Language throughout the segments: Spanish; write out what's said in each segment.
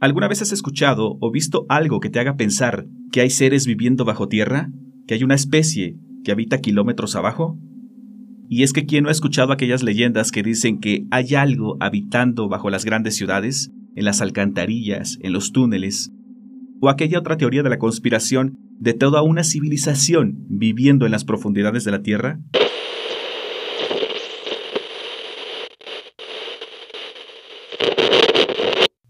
¿Alguna vez has escuchado o visto algo que te haga pensar que hay seres viviendo bajo tierra? ¿Que hay una especie que habita kilómetros abajo? Y es que ¿quién no ha escuchado aquellas leyendas que dicen que hay algo habitando bajo las grandes ciudades, en las alcantarillas, en los túneles? O aquella otra teoría de la conspiración de toda una civilización viviendo en las profundidades de la Tierra?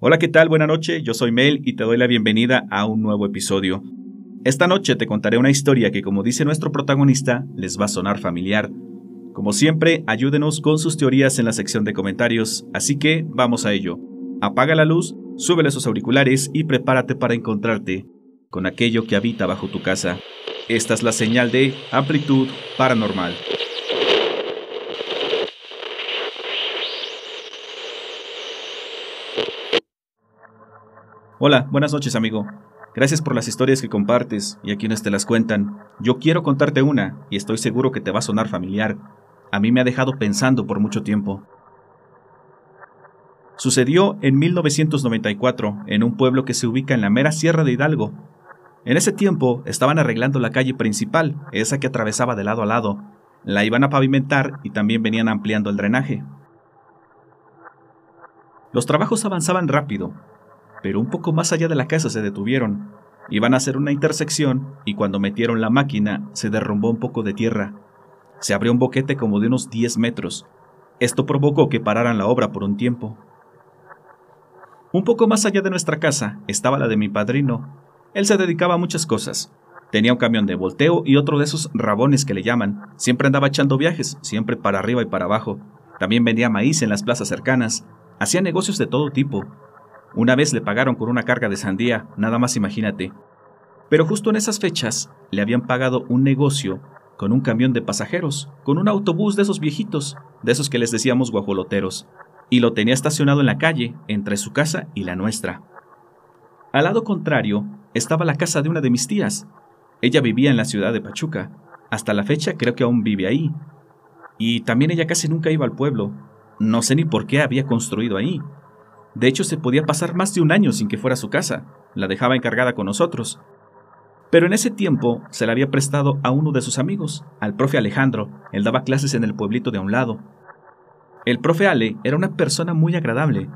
Hola, ¿qué tal? Buenas noches, yo soy Mel y te doy la bienvenida a un nuevo episodio. Esta noche te contaré una historia que, como dice nuestro protagonista, les va a sonar familiar. Como siempre, ayúdenos con sus teorías en la sección de comentarios, así que vamos a ello. Apaga la luz, súbele sus auriculares y prepárate para encontrarte con aquello que habita bajo tu casa. Esta es la señal de amplitud paranormal. Hola, buenas noches amigo. Gracias por las historias que compartes y a quienes te las cuentan. Yo quiero contarte una y estoy seguro que te va a sonar familiar. A mí me ha dejado pensando por mucho tiempo. Sucedió en 1994 en un pueblo que se ubica en la mera sierra de Hidalgo. En ese tiempo estaban arreglando la calle principal, esa que atravesaba de lado a lado. La iban a pavimentar y también venían ampliando el drenaje. Los trabajos avanzaban rápido, pero un poco más allá de la casa se detuvieron. Iban a hacer una intersección y cuando metieron la máquina se derrumbó un poco de tierra. Se abrió un boquete como de unos 10 metros. Esto provocó que pararan la obra por un tiempo. Un poco más allá de nuestra casa estaba la de mi padrino. Él se dedicaba a muchas cosas. Tenía un camión de volteo y otro de esos rabones que le llaman. Siempre andaba echando viajes, siempre para arriba y para abajo. También vendía maíz en las plazas cercanas. Hacía negocios de todo tipo, una vez le pagaron con una carga de sandía, nada más imagínate. Pero justo en esas fechas le habían pagado un negocio con un camión de pasajeros, con un autobús de esos viejitos, de esos que les decíamos guajoloteros, y lo tenía estacionado en la calle, entre su casa y la nuestra. Al lado contrario estaba la casa de una de mis tías. Ella vivía en la ciudad de Pachuca. Hasta la fecha creo que aún vive ahí. Y también ella casi nunca iba al pueblo. No sé ni por qué había construido ahí. De hecho, se podía pasar más de un año sin que fuera a su casa. La dejaba encargada con nosotros. Pero en ese tiempo se la había prestado a uno de sus amigos, al profe Alejandro. Él daba clases en el pueblito de a un lado. El profe Ale era una persona muy agradable.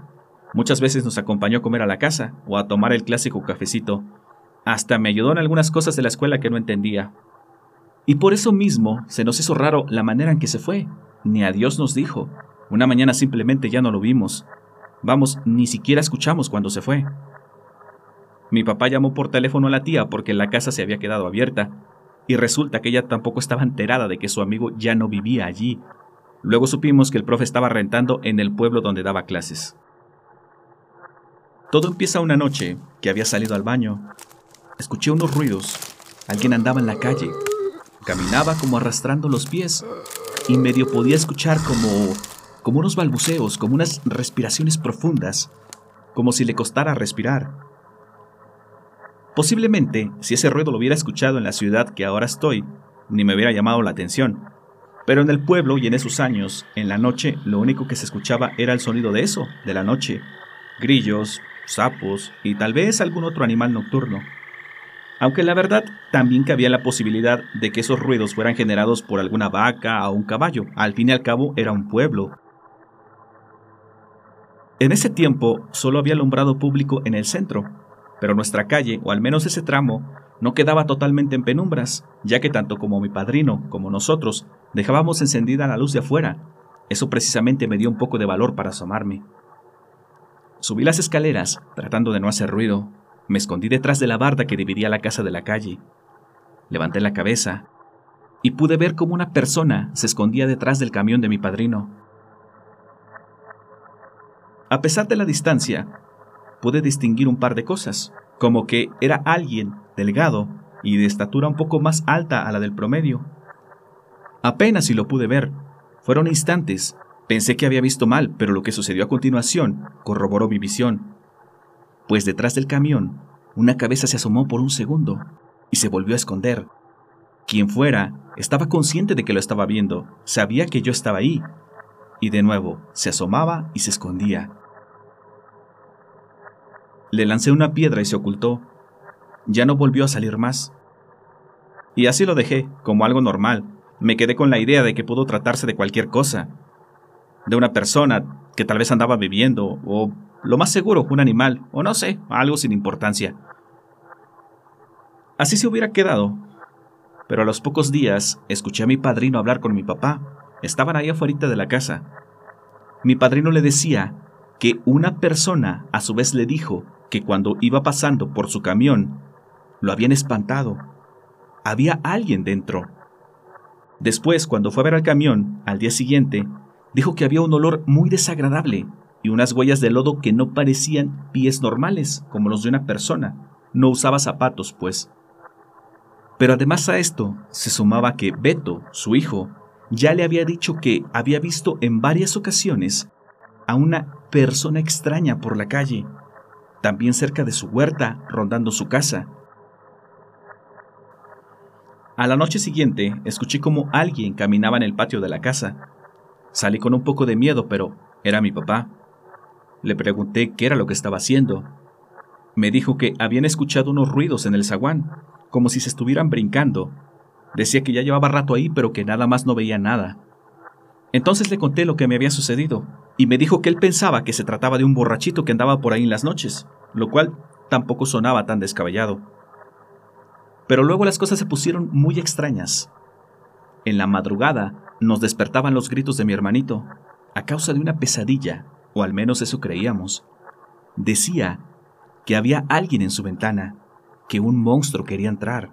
Muchas veces nos acompañó a comer a la casa o a tomar el clásico cafecito. Hasta me ayudó en algunas cosas de la escuela que no entendía. Y por eso mismo se nos hizo raro la manera en que se fue. Ni a Dios nos dijo. Una mañana simplemente ya no lo vimos. Vamos, ni siquiera escuchamos cuando se fue. Mi papá llamó por teléfono a la tía porque la casa se había quedado abierta, y resulta que ella tampoco estaba enterada de que su amigo ya no vivía allí. Luego supimos que el profe estaba rentando en el pueblo donde daba clases. Todo empieza una noche que había salido al baño. Escuché unos ruidos. Alguien andaba en la calle. Caminaba como arrastrando los pies y medio podía escuchar como como unos balbuceos, como unas respiraciones profundas, como si le costara respirar. Posiblemente, si ese ruido lo hubiera escuchado en la ciudad que ahora estoy, ni me hubiera llamado la atención. Pero en el pueblo y en esos años, en la noche, lo único que se escuchaba era el sonido de eso, de la noche. Grillos, sapos y tal vez algún otro animal nocturno. Aunque la verdad también cabía la posibilidad de que esos ruidos fueran generados por alguna vaca o un caballo. Al fin y al cabo era un pueblo, en ese tiempo solo había alumbrado público en el centro, pero nuestra calle, o al menos ese tramo, no quedaba totalmente en penumbras, ya que tanto como mi padrino como nosotros dejábamos encendida la luz de afuera. Eso precisamente me dio un poco de valor para asomarme. Subí las escaleras, tratando de no hacer ruido. Me escondí detrás de la barda que dividía la casa de la calle. Levanté la cabeza y pude ver cómo una persona se escondía detrás del camión de mi padrino. A pesar de la distancia, pude distinguir un par de cosas, como que era alguien delgado y de estatura un poco más alta a la del promedio. Apenas si lo pude ver. Fueron instantes. Pensé que había visto mal, pero lo que sucedió a continuación corroboró mi visión. Pues detrás del camión, una cabeza se asomó por un segundo y se volvió a esconder. Quien fuera, estaba consciente de que lo estaba viendo, sabía que yo estaba ahí, y de nuevo se asomaba y se escondía. Le lancé una piedra y se ocultó. Ya no volvió a salir más. Y así lo dejé, como algo normal. Me quedé con la idea de que pudo tratarse de cualquier cosa. De una persona que tal vez andaba bebiendo, o lo más seguro, un animal, o no sé, algo sin importancia. Así se hubiera quedado. Pero a los pocos días escuché a mi padrino hablar con mi papá. Estaban ahí afuera de la casa. Mi padrino le decía que una persona a su vez le dijo que cuando iba pasando por su camión, lo habían espantado. Había alguien dentro. Después, cuando fue a ver al camión, al día siguiente, dijo que había un olor muy desagradable y unas huellas de lodo que no parecían pies normales, como los de una persona. No usaba zapatos, pues. Pero además a esto se sumaba que Beto, su hijo, ya le había dicho que había visto en varias ocasiones a una persona extraña por la calle también cerca de su huerta, rondando su casa. A la noche siguiente, escuché como alguien caminaba en el patio de la casa. Salí con un poco de miedo, pero era mi papá. Le pregunté qué era lo que estaba haciendo. Me dijo que habían escuchado unos ruidos en el zaguán, como si se estuvieran brincando. Decía que ya llevaba rato ahí, pero que nada más no veía nada. Entonces le conté lo que me había sucedido, y me dijo que él pensaba que se trataba de un borrachito que andaba por ahí en las noches, lo cual tampoco sonaba tan descabellado. Pero luego las cosas se pusieron muy extrañas. En la madrugada nos despertaban los gritos de mi hermanito, a causa de una pesadilla, o al menos eso creíamos. Decía que había alguien en su ventana, que un monstruo quería entrar.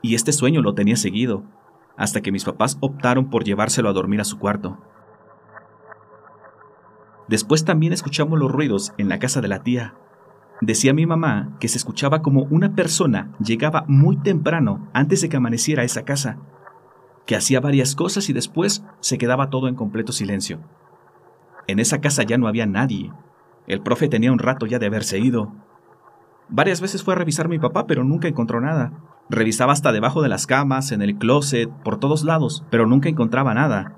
Y este sueño lo tenía seguido, hasta que mis papás optaron por llevárselo a dormir a su cuarto. Después también escuchamos los ruidos en la casa de la tía. Decía mi mamá que se escuchaba como una persona llegaba muy temprano antes de que amaneciera esa casa, que hacía varias cosas y después se quedaba todo en completo silencio. En esa casa ya no había nadie. El profe tenía un rato ya de haberse ido. Varias veces fue a revisar mi papá, pero nunca encontró nada. Revisaba hasta debajo de las camas, en el closet, por todos lados, pero nunca encontraba nada.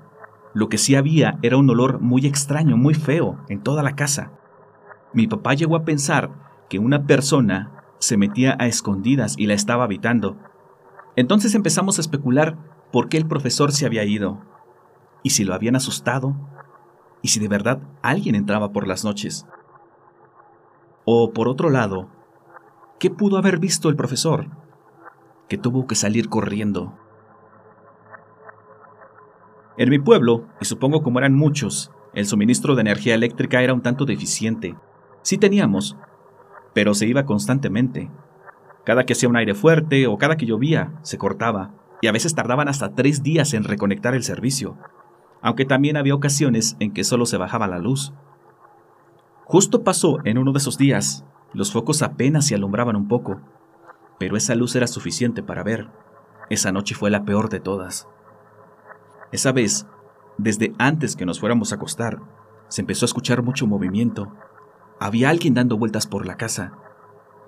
Lo que sí había era un olor muy extraño, muy feo, en toda la casa. Mi papá llegó a pensar que una persona se metía a escondidas y la estaba habitando. Entonces empezamos a especular por qué el profesor se había ido, y si lo habían asustado, y si de verdad alguien entraba por las noches. O por otro lado, ¿qué pudo haber visto el profesor? Que tuvo que salir corriendo. En mi pueblo, y supongo como eran muchos, el suministro de energía eléctrica era un tanto deficiente. Sí teníamos, pero se iba constantemente. Cada que hacía un aire fuerte o cada que llovía, se cortaba, y a veces tardaban hasta tres días en reconectar el servicio, aunque también había ocasiones en que solo se bajaba la luz. Justo pasó en uno de esos días, los focos apenas se alumbraban un poco, pero esa luz era suficiente para ver. Esa noche fue la peor de todas. Esa vez, desde antes que nos fuéramos a acostar, se empezó a escuchar mucho movimiento. Había alguien dando vueltas por la casa.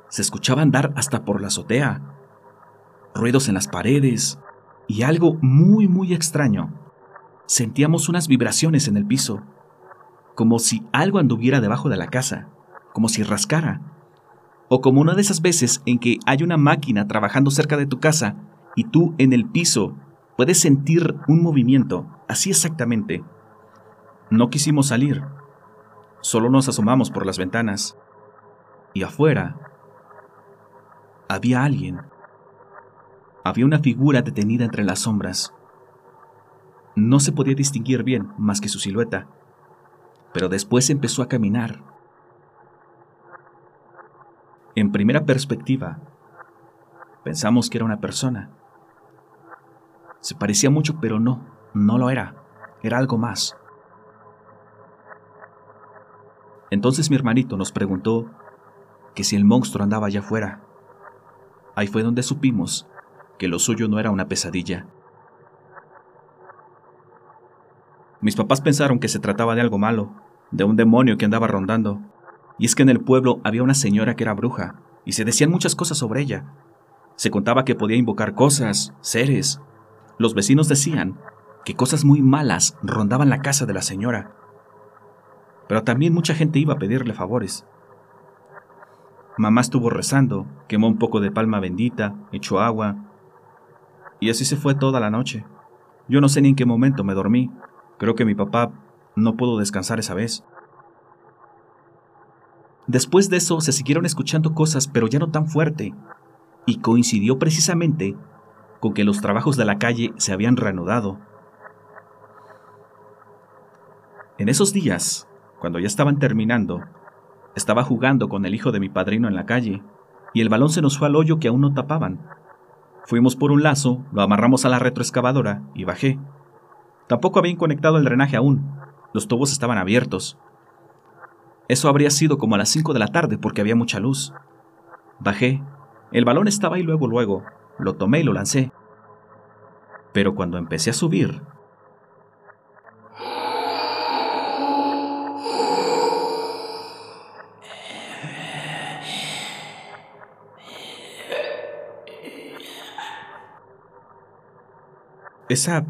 Se escuchaba andar hasta por la azotea. Ruidos en las paredes. Y algo muy, muy extraño. Sentíamos unas vibraciones en el piso. Como si algo anduviera debajo de la casa. Como si rascara. O como una de esas veces en que hay una máquina trabajando cerca de tu casa y tú en el piso Puedes sentir un movimiento, así exactamente. No quisimos salir, solo nos asomamos por las ventanas. Y afuera había alguien. Había una figura detenida entre las sombras. No se podía distinguir bien más que su silueta, pero después empezó a caminar. En primera perspectiva, pensamos que era una persona se parecía mucho, pero no, no lo era. Era algo más. Entonces mi hermanito nos preguntó que si el monstruo andaba allá afuera. Ahí fue donde supimos que lo suyo no era una pesadilla. Mis papás pensaron que se trataba de algo malo, de un demonio que andaba rondando. Y es que en el pueblo había una señora que era bruja, y se decían muchas cosas sobre ella. Se contaba que podía invocar cosas, seres, los vecinos decían que cosas muy malas rondaban la casa de la señora, pero también mucha gente iba a pedirle favores. Mamá estuvo rezando, quemó un poco de palma bendita, echó agua, y así se fue toda la noche. Yo no sé ni en qué momento me dormí. Creo que mi papá no pudo descansar esa vez. Después de eso se siguieron escuchando cosas, pero ya no tan fuerte, y coincidió precisamente con que los trabajos de la calle se habían reanudado. En esos días, cuando ya estaban terminando, estaba jugando con el hijo de mi padrino en la calle, y el balón se nos fue al hoyo que aún no tapaban. Fuimos por un lazo, lo amarramos a la retroexcavadora y bajé. Tampoco habían conectado el drenaje aún, los tubos estaban abiertos. Eso habría sido como a las 5 de la tarde porque había mucha luz. Bajé. El balón estaba ahí luego, luego. Lo tomé y lo lancé. Pero cuando empecé a subir... Esa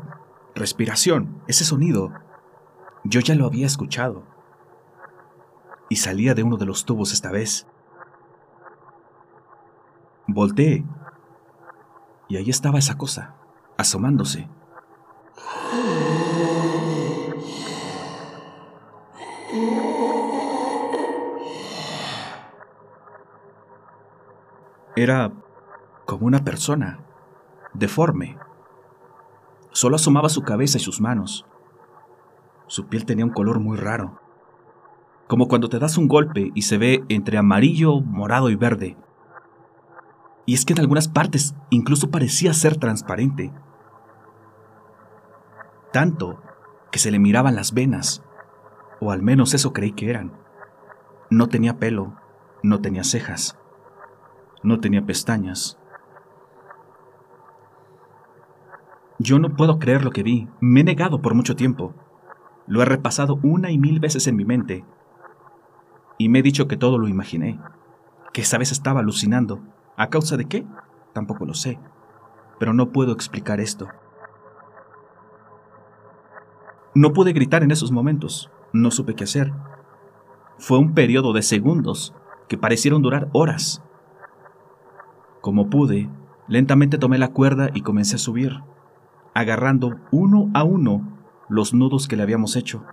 respiración, ese sonido, yo ya lo había escuchado. Y salía de uno de los tubos esta vez. Volté. Y ahí estaba esa cosa, asomándose. Era como una persona, deforme. Solo asomaba su cabeza y sus manos. Su piel tenía un color muy raro, como cuando te das un golpe y se ve entre amarillo, morado y verde. Y es que en algunas partes incluso parecía ser transparente. Tanto que se le miraban las venas, o al menos eso creí que eran. No tenía pelo, no tenía cejas, no tenía pestañas. Yo no puedo creer lo que vi, me he negado por mucho tiempo. Lo he repasado una y mil veces en mi mente. Y me he dicho que todo lo imaginé, que esa vez estaba alucinando. ¿A causa de qué? Tampoco lo sé. Pero no puedo explicar esto. No pude gritar en esos momentos, no supe qué hacer. Fue un periodo de segundos que parecieron durar horas. Como pude, lentamente tomé la cuerda y comencé a subir, agarrando uno a uno los nudos que le habíamos hecho,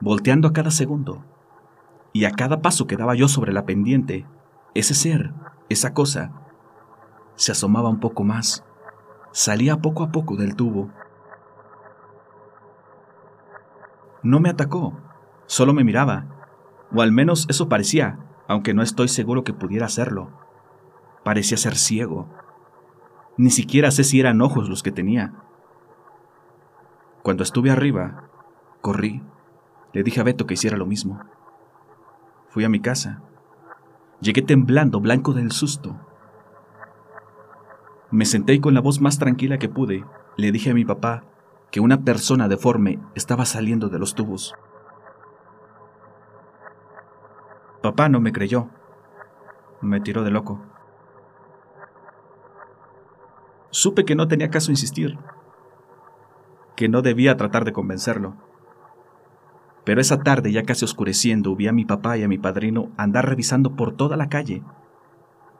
volteando a cada segundo. Y a cada paso que daba yo sobre la pendiente, ese ser, esa cosa, se asomaba un poco más, salía poco a poco del tubo. No me atacó, solo me miraba, o al menos eso parecía, aunque no estoy seguro que pudiera hacerlo. Parecía ser ciego. Ni siquiera sé si eran ojos los que tenía. Cuando estuve arriba, corrí. Le dije a Beto que hiciera lo mismo. Fui a mi casa. Llegué temblando, blanco del susto. Me senté y con la voz más tranquila que pude, le dije a mi papá que una persona deforme estaba saliendo de los tubos. Papá no me creyó. Me tiró de loco. Supe que no tenía caso insistir que no debía tratar de convencerlo. Pero esa tarde, ya casi oscureciendo, vi a mi papá y a mi padrino andar revisando por toda la calle.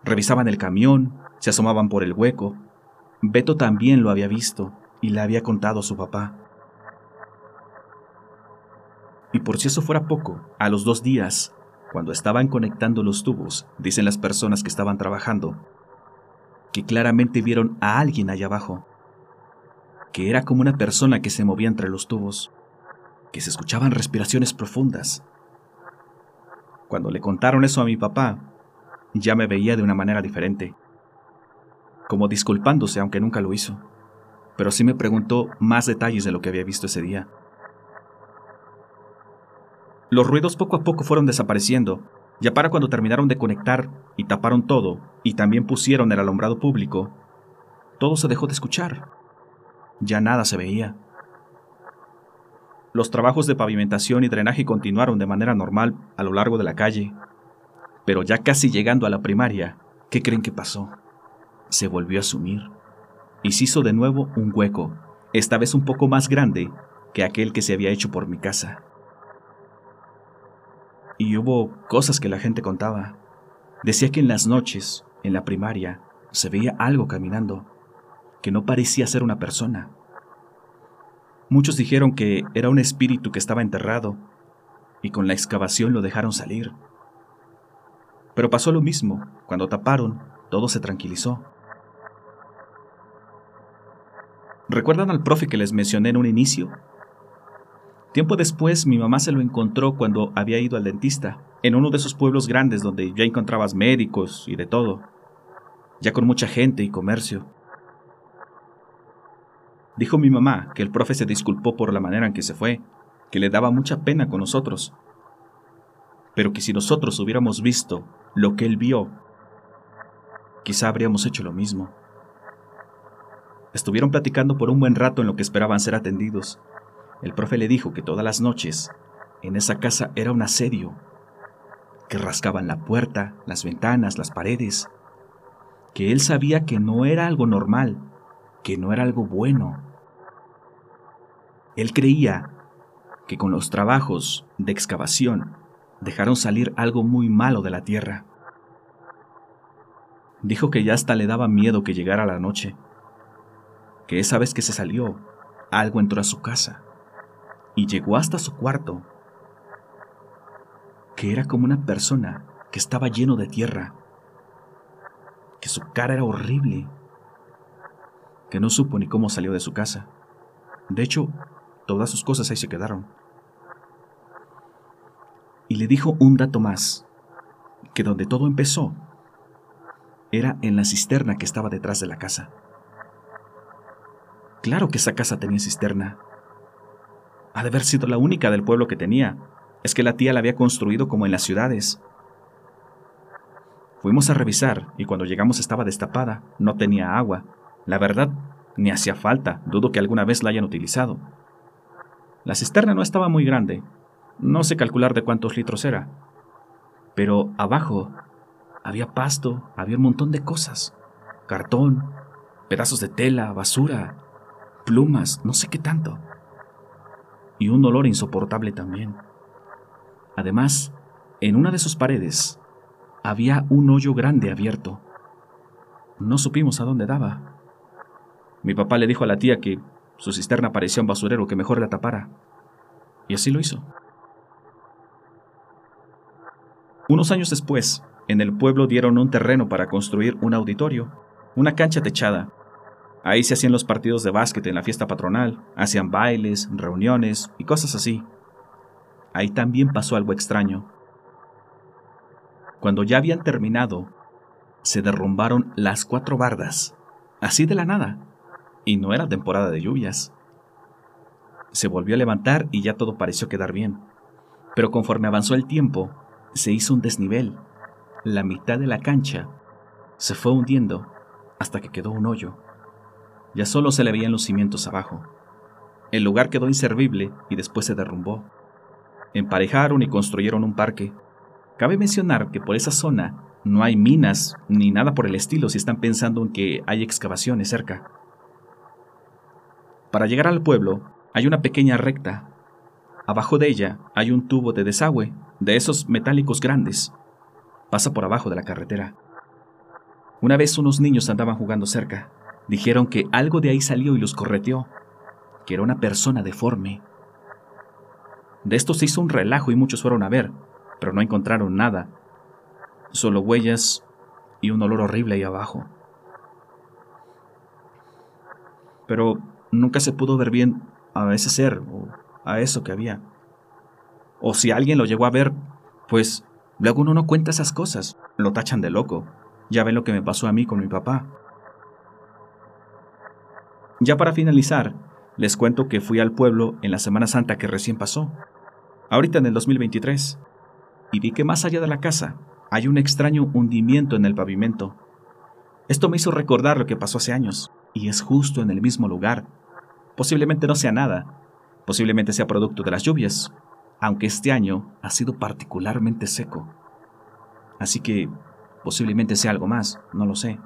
Revisaban el camión, se asomaban por el hueco. Beto también lo había visto y le había contado a su papá. Y por si eso fuera poco, a los dos días, cuando estaban conectando los tubos, dicen las personas que estaban trabajando, que claramente vieron a alguien allá abajo que era como una persona que se movía entre los tubos, que se escuchaban respiraciones profundas. Cuando le contaron eso a mi papá, ya me veía de una manera diferente, como disculpándose aunque nunca lo hizo, pero sí me preguntó más detalles de lo que había visto ese día. Los ruidos poco a poco fueron desapareciendo, ya para cuando terminaron de conectar y taparon todo, y también pusieron el alumbrado público, todo se dejó de escuchar ya nada se veía. Los trabajos de pavimentación y drenaje continuaron de manera normal a lo largo de la calle, pero ya casi llegando a la primaria, ¿qué creen que pasó? Se volvió a sumir y se hizo de nuevo un hueco, esta vez un poco más grande que aquel que se había hecho por mi casa. Y hubo cosas que la gente contaba, Decía que en las noches, en la primaria, se veía algo caminando, que no parecía ser una persona. Muchos dijeron que era un espíritu que estaba enterrado y con la excavación lo dejaron salir. Pero pasó lo mismo, cuando taparon, todo se tranquilizó. ¿Recuerdan al profe que les mencioné en un inicio? Tiempo después mi mamá se lo encontró cuando había ido al dentista, en uno de esos pueblos grandes donde ya encontrabas médicos y de todo, ya con mucha gente y comercio. Dijo mi mamá que el profe se disculpó por la manera en que se fue, que le daba mucha pena con nosotros, pero que si nosotros hubiéramos visto lo que él vio, quizá habríamos hecho lo mismo. Estuvieron platicando por un buen rato en lo que esperaban ser atendidos. El profe le dijo que todas las noches en esa casa era un asedio, que rascaban la puerta, las ventanas, las paredes, que él sabía que no era algo normal, que no era algo bueno. Él creía que con los trabajos de excavación dejaron salir algo muy malo de la tierra. Dijo que ya hasta le daba miedo que llegara la noche, que esa vez que se salió, algo entró a su casa y llegó hasta su cuarto, que era como una persona que estaba lleno de tierra, que su cara era horrible que no supo ni cómo salió de su casa. De hecho, todas sus cosas ahí se quedaron. Y le dijo un dato más, que donde todo empezó era en la cisterna que estaba detrás de la casa. Claro que esa casa tenía cisterna. Ha de haber sido la única del pueblo que tenía. Es que la tía la había construido como en las ciudades. Fuimos a revisar y cuando llegamos estaba destapada, no tenía agua, la verdad, ni hacía falta, dudo que alguna vez la hayan utilizado. La cisterna no estaba muy grande, no sé calcular de cuántos litros era, pero abajo había pasto, había un montón de cosas, cartón, pedazos de tela, basura, plumas, no sé qué tanto. Y un olor insoportable también. Además, en una de sus paredes había un hoyo grande abierto. No supimos a dónde daba. Mi papá le dijo a la tía que su cisterna parecía un basurero que mejor la tapara. Y así lo hizo. Unos años después, en el pueblo dieron un terreno para construir un auditorio, una cancha techada. Ahí se hacían los partidos de básquet en la fiesta patronal, hacían bailes, reuniones y cosas así. Ahí también pasó algo extraño. Cuando ya habían terminado, se derrumbaron las cuatro bardas, así de la nada y no era temporada de lluvias. Se volvió a levantar y ya todo pareció quedar bien. Pero conforme avanzó el tiempo, se hizo un desnivel. La mitad de la cancha se fue hundiendo hasta que quedó un hoyo. Ya solo se le veían los cimientos abajo. El lugar quedó inservible y después se derrumbó. Emparejaron y construyeron un parque. Cabe mencionar que por esa zona no hay minas ni nada por el estilo si están pensando en que hay excavaciones cerca. Para llegar al pueblo hay una pequeña recta. Abajo de ella hay un tubo de desagüe, de esos metálicos grandes. Pasa por abajo de la carretera. Una vez unos niños andaban jugando cerca. Dijeron que algo de ahí salió y los correteó, que era una persona deforme. De esto se hizo un relajo y muchos fueron a ver, pero no encontraron nada, solo huellas y un olor horrible ahí abajo. Pero nunca se pudo ver bien a ese ser o a eso que había. O si alguien lo llegó a ver, pues luego uno no cuenta esas cosas, lo tachan de loco. Ya ven lo que me pasó a mí con mi papá. Ya para finalizar, les cuento que fui al pueblo en la Semana Santa que recién pasó, ahorita en el 2023, y vi que más allá de la casa hay un extraño hundimiento en el pavimento. Esto me hizo recordar lo que pasó hace años, y es justo en el mismo lugar Posiblemente no sea nada, posiblemente sea producto de las lluvias, aunque este año ha sido particularmente seco. Así que posiblemente sea algo más, no lo sé.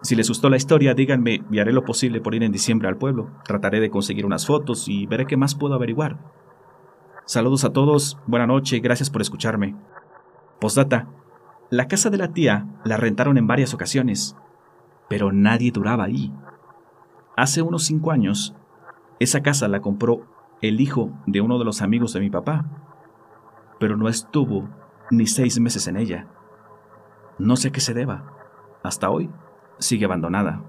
Si les gustó la historia, díganme y haré lo posible por ir en diciembre al pueblo. Trataré de conseguir unas fotos y veré qué más puedo averiguar. Saludos a todos, buena noche, gracias por escucharme. Postdata, La casa de la tía la rentaron en varias ocasiones, pero nadie duraba ahí. Hace unos cinco años, esa casa la compró el hijo de uno de los amigos de mi papá, pero no estuvo ni seis meses en ella. No sé a qué se deba. Hasta hoy sigue abandonada.